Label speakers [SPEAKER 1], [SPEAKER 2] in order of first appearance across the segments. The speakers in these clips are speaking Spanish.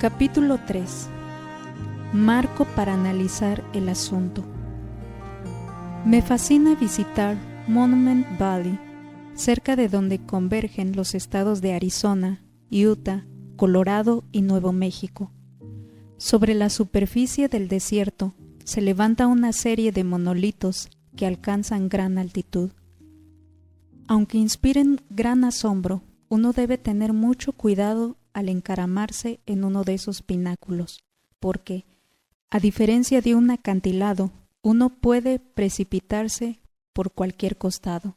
[SPEAKER 1] Capítulo 3 Marco para analizar el asunto. Me fascina visitar Monument Valley, cerca de donde convergen los estados de Arizona, Utah, Colorado y Nuevo México. Sobre la superficie del desierto se levanta una serie de monolitos que alcanzan gran altitud. Aunque inspiren gran asombro, uno debe tener mucho cuidado al encaramarse en uno de esos pináculos, porque, a diferencia de un acantilado, uno puede precipitarse por cualquier costado.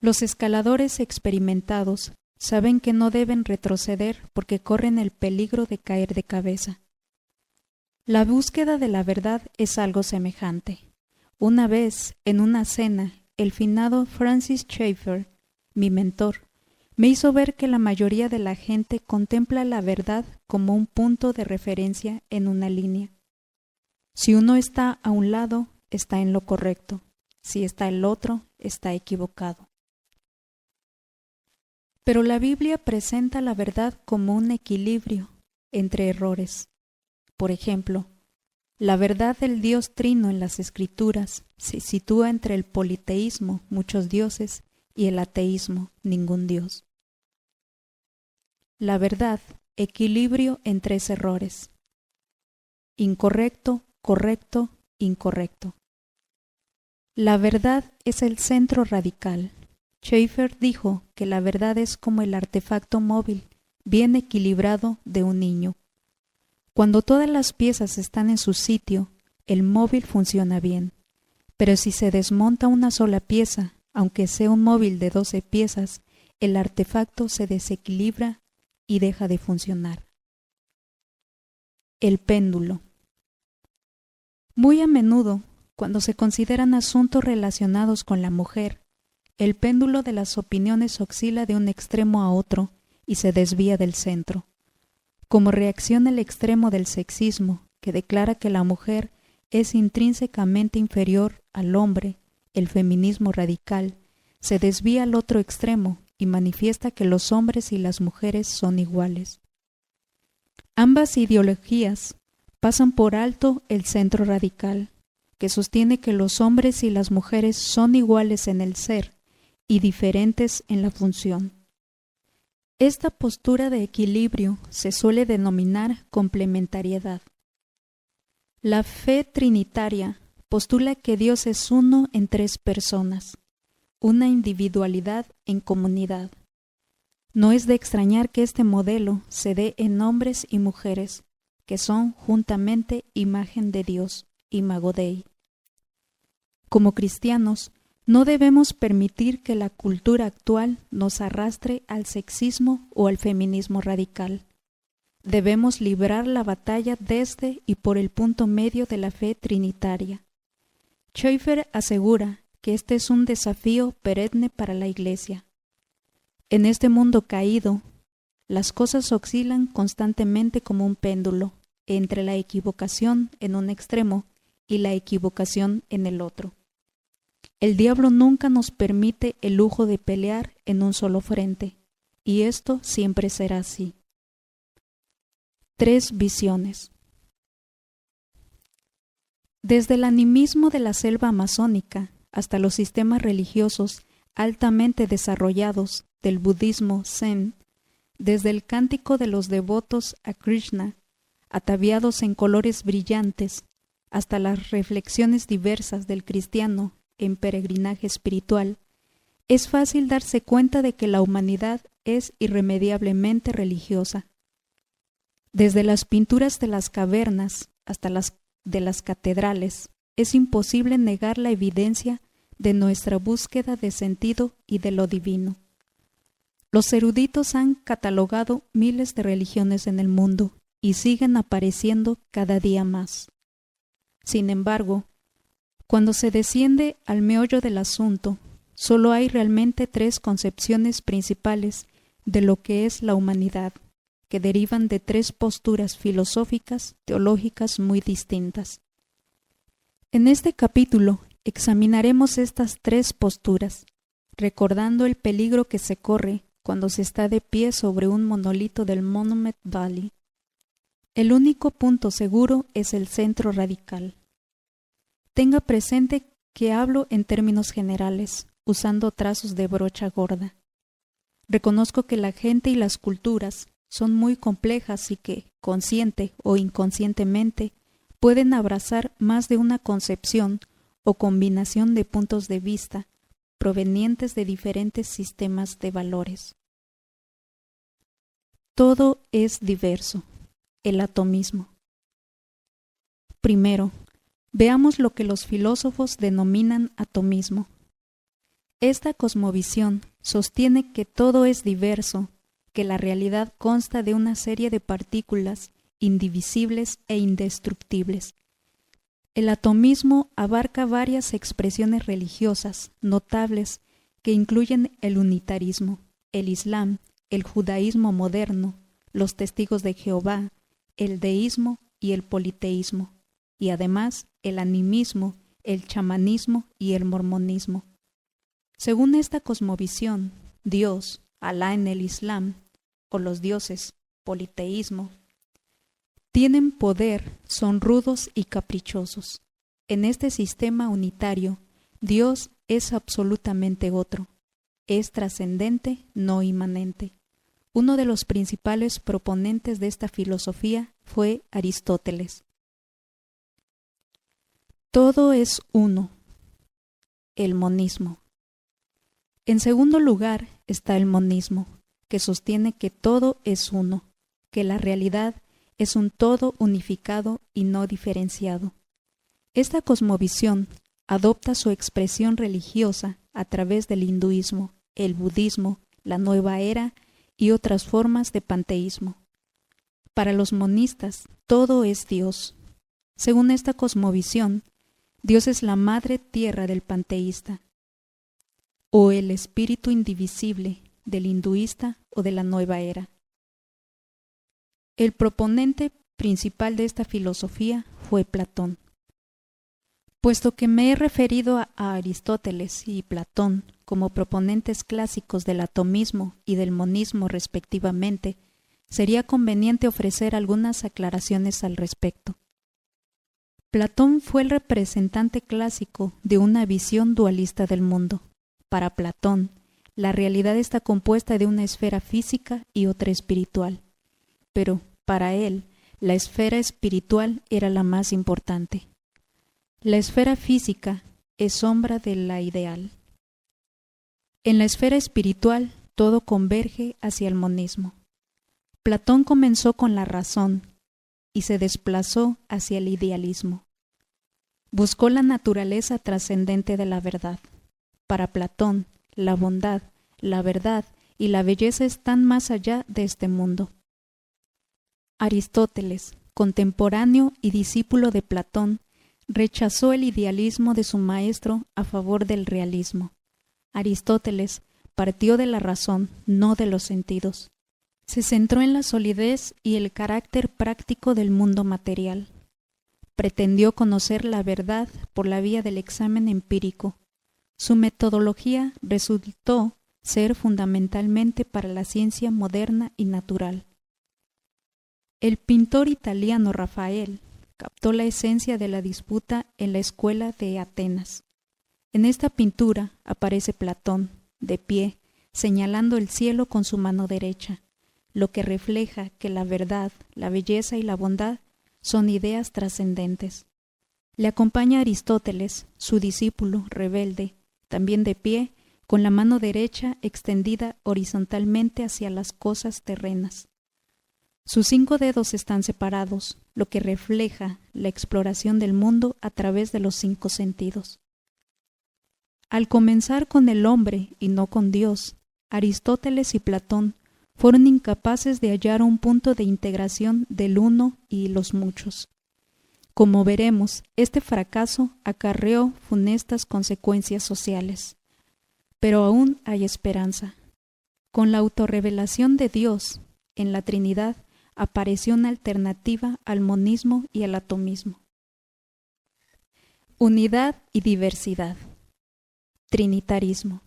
[SPEAKER 1] Los escaladores experimentados saben que no deben retroceder porque corren el peligro de caer de cabeza. La búsqueda de la verdad es algo semejante. Una vez, en una cena, el finado Francis Schaeffer, mi mentor, me hizo ver que la mayoría de la gente contempla la verdad como un punto de referencia en una línea. Si uno está a un lado, está en lo correcto. Si está el otro, está equivocado. Pero la Biblia presenta la verdad como un equilibrio entre errores. Por ejemplo, la verdad del Dios trino en las Escrituras se sitúa entre el politeísmo, muchos dioses, y el ateísmo, ningún Dios. La verdad, equilibrio en tres errores. Incorrecto, correcto, incorrecto. La verdad es el centro radical. Schaeffer dijo que la verdad es como el artefacto móvil, bien equilibrado de un niño. Cuando todas las piezas están en su sitio, el móvil funciona bien. Pero si se desmonta una sola pieza, aunque sea un móvil de 12 piezas, el artefacto se desequilibra y deja de funcionar. El péndulo. Muy a menudo, cuando se consideran asuntos relacionados con la mujer, el péndulo de las opiniones oscila de un extremo a otro y se desvía del centro. Como reacción al extremo del sexismo, que declara que la mujer es intrínsecamente inferior al hombre el feminismo radical, se desvía al otro extremo y manifiesta que los hombres y las mujeres son iguales. Ambas ideologías pasan por alto el centro radical, que sostiene que los hombres y las mujeres son iguales en el ser y diferentes en la función. Esta postura de equilibrio se suele denominar complementariedad. La fe trinitaria postula que Dios es uno en tres personas, una individualidad en comunidad. No es de extrañar que este modelo se dé en hombres y mujeres, que son juntamente imagen de Dios, imago Dei. Como cristianos, no debemos permitir que la cultura actual nos arrastre al sexismo o al feminismo radical. Debemos librar la batalla desde y por el punto medio de la fe trinitaria, Schaeffer asegura que este es un desafío perenne para la Iglesia. En este mundo caído, las cosas oscilan constantemente como un péndulo entre la equivocación en un extremo y la equivocación en el otro. El diablo nunca nos permite el lujo de pelear en un solo frente, y esto siempre será así. Tres visiones. Desde el animismo de la selva amazónica hasta los sistemas religiosos altamente desarrollados del budismo zen, desde el cántico de los devotos a Krishna, ataviados en colores brillantes, hasta las reflexiones diversas del cristiano en peregrinaje espiritual, es fácil darse cuenta de que la humanidad es irremediablemente religiosa. Desde las pinturas de las cavernas hasta las de las catedrales, es imposible negar la evidencia de nuestra búsqueda de sentido y de lo divino. Los eruditos han catalogado miles de religiones en el mundo y siguen apareciendo cada día más. Sin embargo, cuando se desciende al meollo del asunto, solo hay realmente tres concepciones principales de lo que es la humanidad que derivan de tres posturas filosóficas teológicas muy distintas. En este capítulo examinaremos estas tres posturas, recordando el peligro que se corre cuando se está de pie sobre un monolito del Monument Valley. El único punto seguro es el centro radical. Tenga presente que hablo en términos generales, usando trazos de brocha gorda. Reconozco que la gente y las culturas son muy complejas y que, consciente o inconscientemente, pueden abrazar más de una concepción o combinación de puntos de vista provenientes de diferentes sistemas de valores. Todo es diverso. El atomismo. Primero, veamos lo que los filósofos denominan atomismo. Esta cosmovisión sostiene que todo es diverso, que la realidad consta de una serie de partículas indivisibles e indestructibles. El atomismo abarca varias expresiones religiosas notables que incluyen el unitarismo, el islam, el judaísmo moderno, los testigos de Jehová, el deísmo y el politeísmo, y además el animismo, el chamanismo y el mormonismo. Según esta cosmovisión, Dios, Alá en el Islam, o los dioses, politeísmo, tienen poder, son rudos y caprichosos. En este sistema unitario, Dios es absolutamente otro, es trascendente, no inmanente. Uno de los principales proponentes de esta filosofía fue Aristóteles. Todo es uno. El monismo. En segundo lugar está el monismo, que sostiene que todo es uno, que la realidad es un todo unificado y no diferenciado. Esta cosmovisión adopta su expresión religiosa a través del hinduismo, el budismo, la nueva era y otras formas de panteísmo. Para los monistas, todo es Dios. Según esta cosmovisión, Dios es la madre tierra del panteísta, o el espíritu indivisible del hinduista o de la nueva era. El proponente principal de esta filosofía fue Platón. Puesto que me he referido a Aristóteles y Platón como proponentes clásicos del atomismo y del monismo respectivamente, sería conveniente ofrecer algunas aclaraciones al respecto. Platón fue el representante clásico de una visión dualista del mundo. Para Platón, la realidad está compuesta de una esfera física y otra espiritual. Pero, para él, la esfera espiritual era la más importante. La esfera física es sombra de la ideal. En la esfera espiritual todo converge hacia el monismo. Platón comenzó con la razón y se desplazó hacia el idealismo. Buscó la naturaleza trascendente de la verdad. Para Platón, la bondad, la verdad y la belleza están más allá de este mundo. Aristóteles, contemporáneo y discípulo de Platón, rechazó el idealismo de su maestro a favor del realismo. Aristóteles partió de la razón, no de los sentidos. Se centró en la solidez y el carácter práctico del mundo material. Pretendió conocer la verdad por la vía del examen empírico, su metodología resultó ser fundamentalmente para la ciencia moderna y natural. El pintor italiano Rafael captó la esencia de la disputa en la escuela de Atenas. En esta pintura aparece Platón, de pie, señalando el cielo con su mano derecha, lo que refleja que la verdad, la belleza y la bondad son ideas trascendentes. Le acompaña Aristóteles, su discípulo rebelde, también de pie, con la mano derecha extendida horizontalmente hacia las cosas terrenas. Sus cinco dedos están separados, lo que refleja la exploración del mundo a través de los cinco sentidos. Al comenzar con el hombre y no con Dios, Aristóteles y Platón fueron incapaces de hallar un punto de integración del uno y los muchos. Como veremos, este fracaso acarreó funestas consecuencias sociales. Pero aún hay esperanza. Con la autorrevelación de Dios en la Trinidad apareció una alternativa al monismo y al atomismo. Unidad y diversidad. Trinitarismo.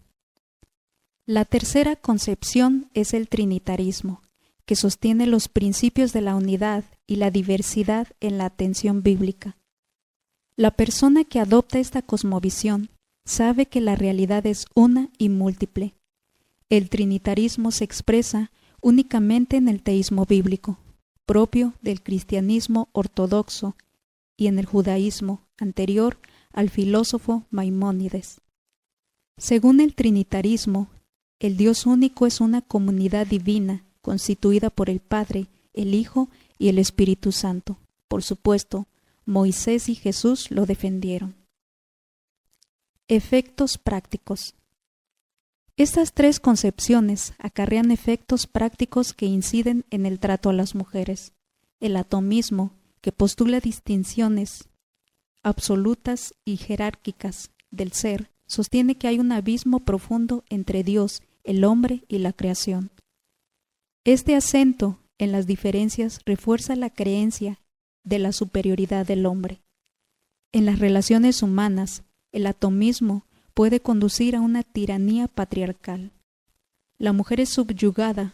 [SPEAKER 1] La tercera concepción es el trinitarismo, que sostiene los principios de la unidad y la diversidad en la atención bíblica. La persona que adopta esta cosmovisión sabe que la realidad es una y múltiple. El trinitarismo se expresa únicamente en el teísmo bíblico, propio del cristianismo ortodoxo, y en el judaísmo anterior al filósofo Maimónides. Según el trinitarismo, el Dios único es una comunidad divina constituida por el Padre, el Hijo y el Espíritu Santo. Por supuesto, Moisés y Jesús lo defendieron. Efectos prácticos. Estas tres concepciones acarrean efectos prácticos que inciden en el trato a las mujeres. El atomismo, que postula distinciones absolutas y jerárquicas del ser, sostiene que hay un abismo profundo entre Dios, el hombre y la creación. Este acento en las diferencias refuerza la creencia de la superioridad del hombre. En las relaciones humanas, el atomismo puede conducir a una tiranía patriarcal. La mujer es subyugada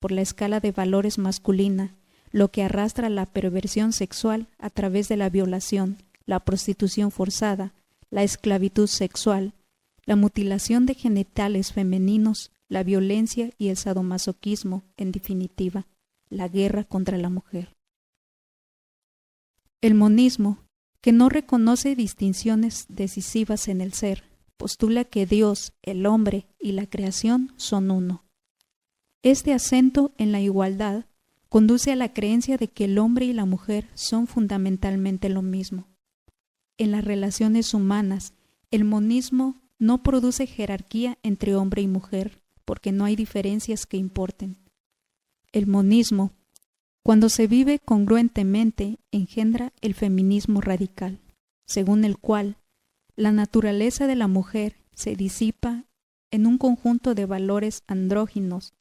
[SPEAKER 1] por la escala de valores masculina, lo que arrastra la perversión sexual a través de la violación, la prostitución forzada, la esclavitud sexual, la mutilación de genitales femeninos, la violencia y el sadomasoquismo, en definitiva, la guerra contra la mujer. El monismo, que no reconoce distinciones decisivas en el ser, postula que Dios, el hombre y la creación son uno. Este acento en la igualdad conduce a la creencia de que el hombre y la mujer son fundamentalmente lo mismo. En las relaciones humanas, el monismo no produce jerarquía entre hombre y mujer, porque no hay diferencias que importen. El monismo cuando se vive congruentemente, engendra el feminismo radical, según el cual la naturaleza de la mujer se disipa en un conjunto de valores andróginos.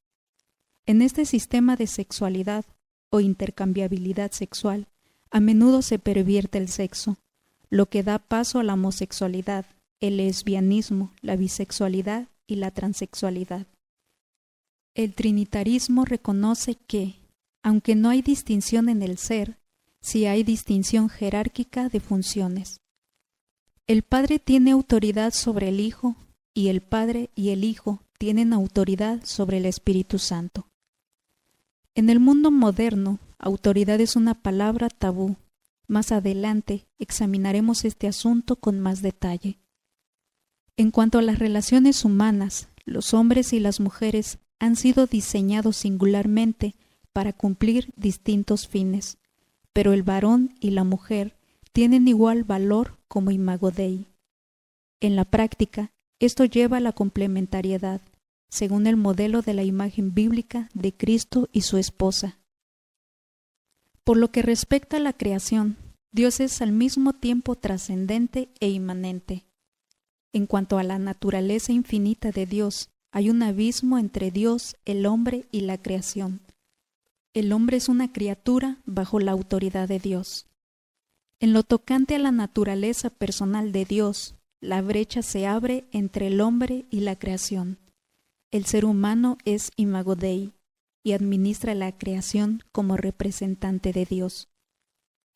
[SPEAKER 1] En este sistema de sexualidad o intercambiabilidad sexual, a menudo se pervierte el sexo, lo que da paso a la homosexualidad, el lesbianismo, la bisexualidad y la transexualidad. El trinitarismo reconoce que, aunque no hay distinción en el ser, sí hay distinción jerárquica de funciones. El Padre tiene autoridad sobre el Hijo y el Padre y el Hijo tienen autoridad sobre el Espíritu Santo. En el mundo moderno, autoridad es una palabra tabú. Más adelante examinaremos este asunto con más detalle. En cuanto a las relaciones humanas, los hombres y las mujeres han sido diseñados singularmente para cumplir distintos fines, pero el varón y la mujer tienen igual valor como imago Dei. En la práctica, esto lleva a la complementariedad, según el modelo de la imagen bíblica de Cristo y su esposa. Por lo que respecta a la creación, Dios es al mismo tiempo trascendente e inmanente. En cuanto a la naturaleza infinita de Dios, hay un abismo entre Dios, el hombre y la creación el hombre es una criatura bajo la autoridad de Dios. En lo tocante a la naturaleza personal de Dios, la brecha se abre entre el hombre y la creación. El ser humano es imago Dei y administra la creación como representante de Dios.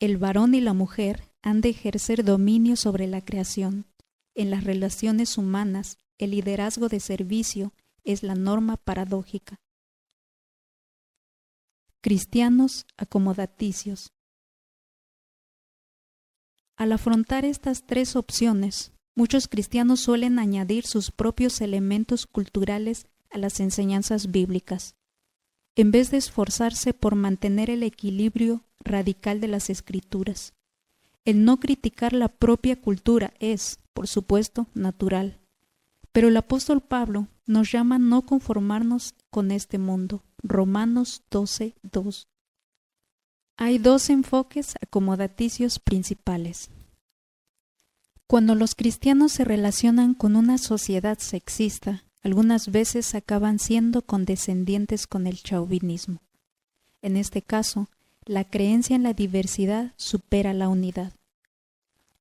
[SPEAKER 1] El varón y la mujer han de ejercer dominio sobre la creación. En las relaciones humanas, el liderazgo de servicio es la norma paradójica cristianos acomodaticios. Al afrontar estas tres opciones, muchos cristianos suelen añadir sus propios elementos culturales a las enseñanzas bíblicas, en vez de esforzarse por mantener el equilibrio radical de las escrituras. El no criticar la propia cultura es, por supuesto, natural, pero el apóstol Pablo nos llama a no conformarnos con este mundo, Romanos 12, 2. Hay dos enfoques acomodaticios principales. Cuando los cristianos se relacionan con una sociedad sexista, algunas veces acaban siendo condescendientes con el chauvinismo. En este caso, la creencia en la diversidad supera la unidad.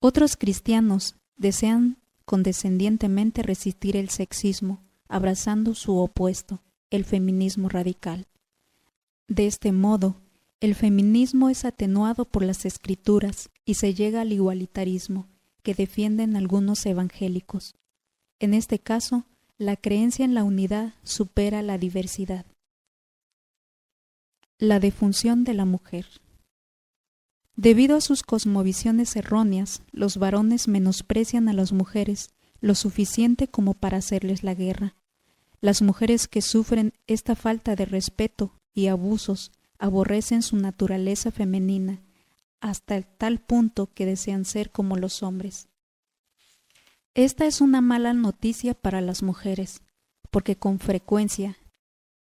[SPEAKER 1] Otros cristianos desean condescendientemente resistir el sexismo, abrazando su opuesto, el feminismo radical. De este modo, el feminismo es atenuado por las escrituras y se llega al igualitarismo que defienden algunos evangélicos. En este caso, la creencia en la unidad supera la diversidad. La defunción de la mujer. Debido a sus cosmovisiones erróneas, los varones menosprecian a las mujeres lo suficiente como para hacerles la guerra. Las mujeres que sufren esta falta de respeto y abusos aborrecen su naturaleza femenina hasta el tal punto que desean ser como los hombres. Esta es una mala noticia para las mujeres, porque con frecuencia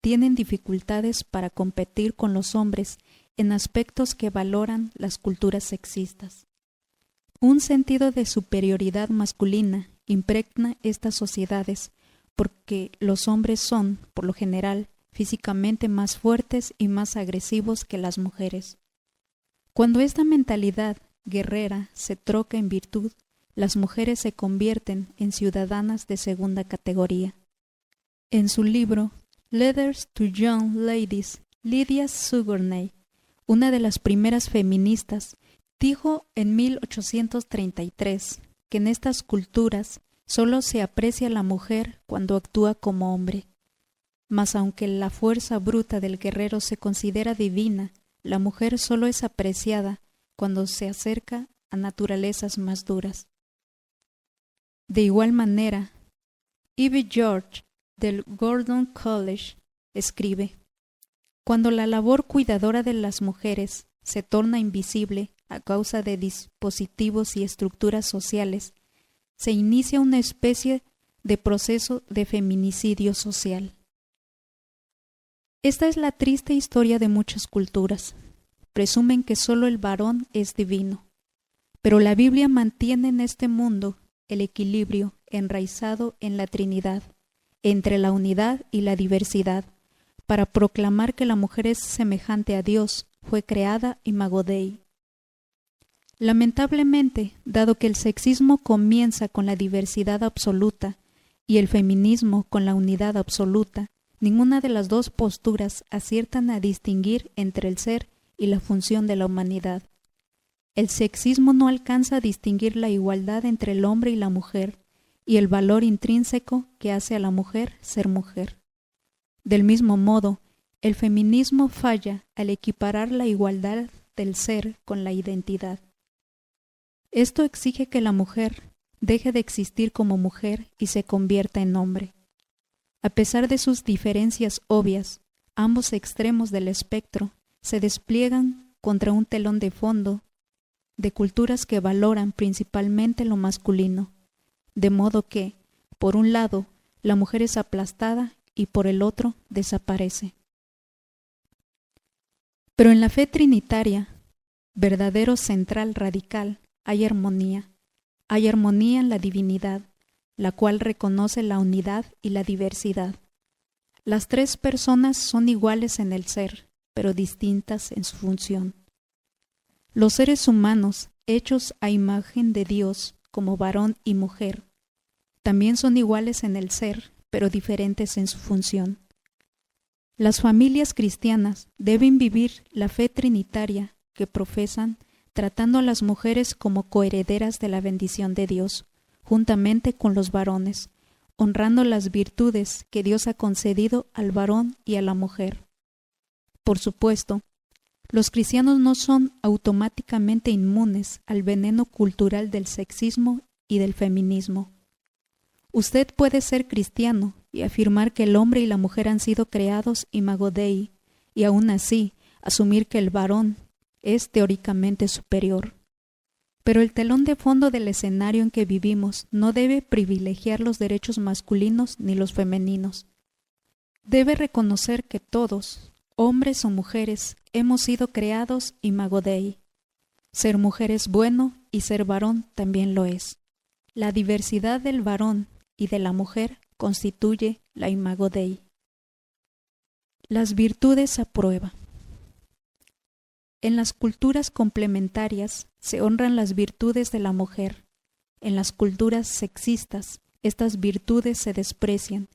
[SPEAKER 1] tienen dificultades para competir con los hombres en aspectos que valoran las culturas sexistas. Un sentido de superioridad masculina impregna estas sociedades porque los hombres son, por lo general, físicamente más fuertes y más agresivos que las mujeres. Cuando esta mentalidad guerrera se troca en virtud, las mujeres se convierten en ciudadanas de segunda categoría. En su libro Letters to Young Ladies, Lydia Sugarney, una de las primeras feministas, dijo en 1833 que en estas culturas solo se aprecia la mujer cuando actúa como hombre. Mas aunque la fuerza bruta del guerrero se considera divina, la mujer solo es apreciada cuando se acerca a naturalezas más duras. De igual manera, Ivy George del Gordon College escribe, Cuando la labor cuidadora de las mujeres se torna invisible a causa de dispositivos y estructuras sociales, se inicia una especie de proceso de feminicidio social. Esta es la triste historia de muchas culturas. Presumen que solo el varón es divino, pero la Biblia mantiene en este mundo el equilibrio enraizado en la Trinidad, entre la unidad y la diversidad, para proclamar que la mujer es semejante a Dios, fue creada imago Dei. Lamentablemente, dado que el sexismo comienza con la diversidad absoluta y el feminismo con la unidad absoluta, ninguna de las dos posturas aciertan a distinguir entre el ser y la función de la humanidad. El sexismo no alcanza a distinguir la igualdad entre el hombre y la mujer y el valor intrínseco que hace a la mujer ser mujer. Del mismo modo, el feminismo falla al equiparar la igualdad del ser con la identidad. Esto exige que la mujer deje de existir como mujer y se convierta en hombre. A pesar de sus diferencias obvias, ambos extremos del espectro se despliegan contra un telón de fondo de culturas que valoran principalmente lo masculino, de modo que, por un lado, la mujer es aplastada y por el otro desaparece. Pero en la fe trinitaria, verdadero central radical, hay armonía, hay armonía en la divinidad, la cual reconoce la unidad y la diversidad. Las tres personas son iguales en el ser, pero distintas en su función. Los seres humanos, hechos a imagen de Dios como varón y mujer, también son iguales en el ser, pero diferentes en su función. Las familias cristianas deben vivir la fe trinitaria que profesan, tratando a las mujeres como coherederas de la bendición de Dios, juntamente con los varones, honrando las virtudes que Dios ha concedido al varón y a la mujer. Por supuesto, los cristianos no son automáticamente inmunes al veneno cultural del sexismo y del feminismo. Usted puede ser cristiano y afirmar que el hombre y la mujer han sido creados imago Dei, y aún así asumir que el varón es teóricamente superior. Pero el telón de fondo del escenario en que vivimos no debe privilegiar los derechos masculinos ni los femeninos. Debe reconocer que todos, hombres o mujeres, hemos sido creados imago Dei. Ser mujer es bueno y ser varón también lo es. La diversidad del varón y de la mujer constituye la imago Dei. Las virtudes a prueba. En las culturas complementarias se honran las virtudes de la mujer. En las culturas sexistas estas virtudes se desprecian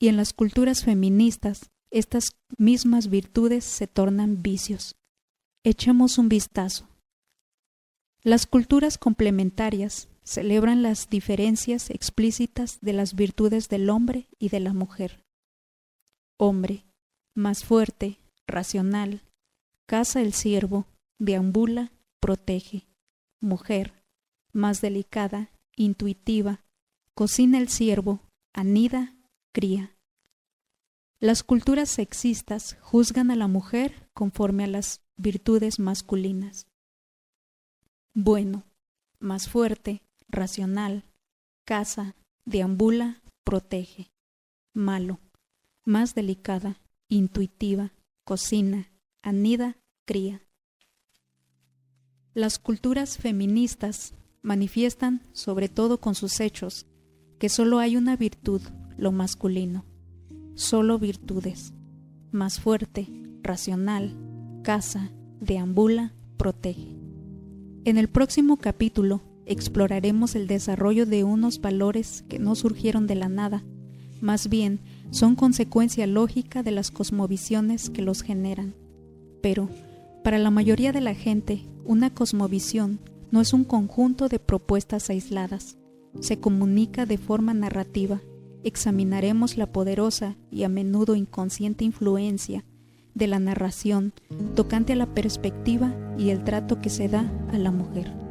[SPEAKER 1] y en las culturas feministas estas mismas virtudes se tornan vicios. Echemos un vistazo. Las culturas complementarias celebran las diferencias explícitas de las virtudes del hombre y de la mujer. Hombre, más fuerte, racional, caza el siervo, deambula, protege. Mujer, más delicada, intuitiva, cocina el siervo, anida, cría. Las culturas sexistas juzgan a la mujer conforme a las virtudes masculinas. Bueno, más fuerte, racional, caza, deambula, protege. Malo, más delicada, intuitiva, cocina, anida, cría. Las culturas feministas manifiestan, sobre todo con sus hechos, que solo hay una virtud, lo masculino, solo virtudes, más fuerte, racional, caza, deambula, protege. En el próximo capítulo exploraremos el desarrollo de unos valores que no surgieron de la nada, más bien son consecuencia lógica de las cosmovisiones que los generan. Pero, para la mayoría de la gente, una cosmovisión no es un conjunto de propuestas aisladas, se comunica de forma narrativa. Examinaremos la poderosa y a menudo inconsciente influencia de la narración tocante a la perspectiva y el trato que se da a la mujer.